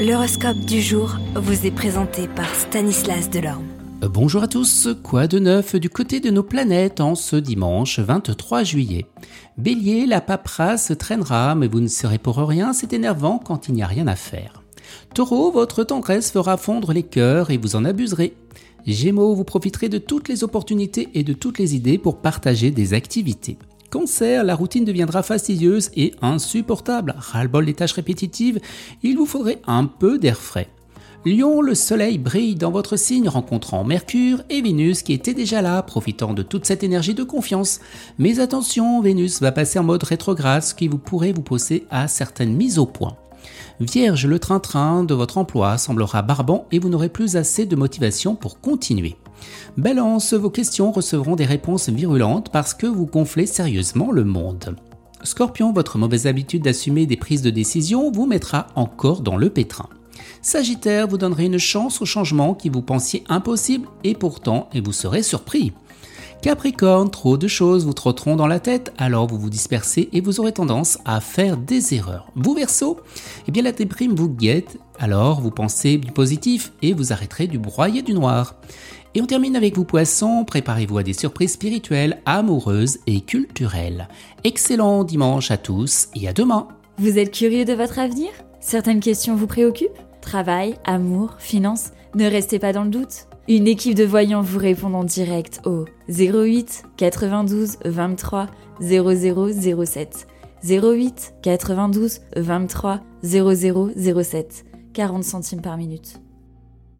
L'horoscope du jour vous est présenté par Stanislas Delorme. Euh, bonjour à tous, quoi de neuf du côté de nos planètes en ce dimanche 23 juillet? Bélier, la paperasse traînera, mais vous ne serez pour rien, c'est énervant quand il n'y a rien à faire. Taureau, votre tendresse fera fondre les cœurs et vous en abuserez. Gémeaux, vous profiterez de toutes les opportunités et de toutes les idées pour partager des activités. Cancer, la routine deviendra fastidieuse et insupportable. Ras-le-bol des tâches répétitives, il vous faudrait un peu d'air frais. Lion, le soleil brille dans votre signe rencontrant Mercure et Vénus qui était déjà là, profitant de toute cette énergie de confiance. Mais attention, Vénus va passer en mode rétrograde, ce qui vous pourrait vous pousser à certaines mises au point. Vierge, le train-train de votre emploi semblera barbant et vous n'aurez plus assez de motivation pour continuer. Balance, vos questions recevront des réponses virulentes parce que vous gonflez sérieusement le monde. Scorpion, votre mauvaise habitude d'assumer des prises de décision vous mettra encore dans le pétrin. Sagittaire, vous donnerez une chance au changement qui vous pensiez impossible et pourtant et vous serez surpris. Capricorne, trop de choses vous trotteront dans la tête, alors vous vous dispersez et vous aurez tendance à faire des erreurs. Vous Verseau, eh bien la déprime vous guette, alors vous pensez du positif et vous arrêterez du broyer du noir. Et on termine avec vous poissons, préparez-vous à des surprises spirituelles, amoureuses et culturelles. Excellent dimanche à tous et à demain. Vous êtes curieux de votre avenir? Certaines questions vous préoccupent? Travail, amour, finances? Ne restez pas dans le doute. Une équipe de voyants vous répond en direct au 08 92 23 0007. 08 92 23 0007. 40 centimes par minute.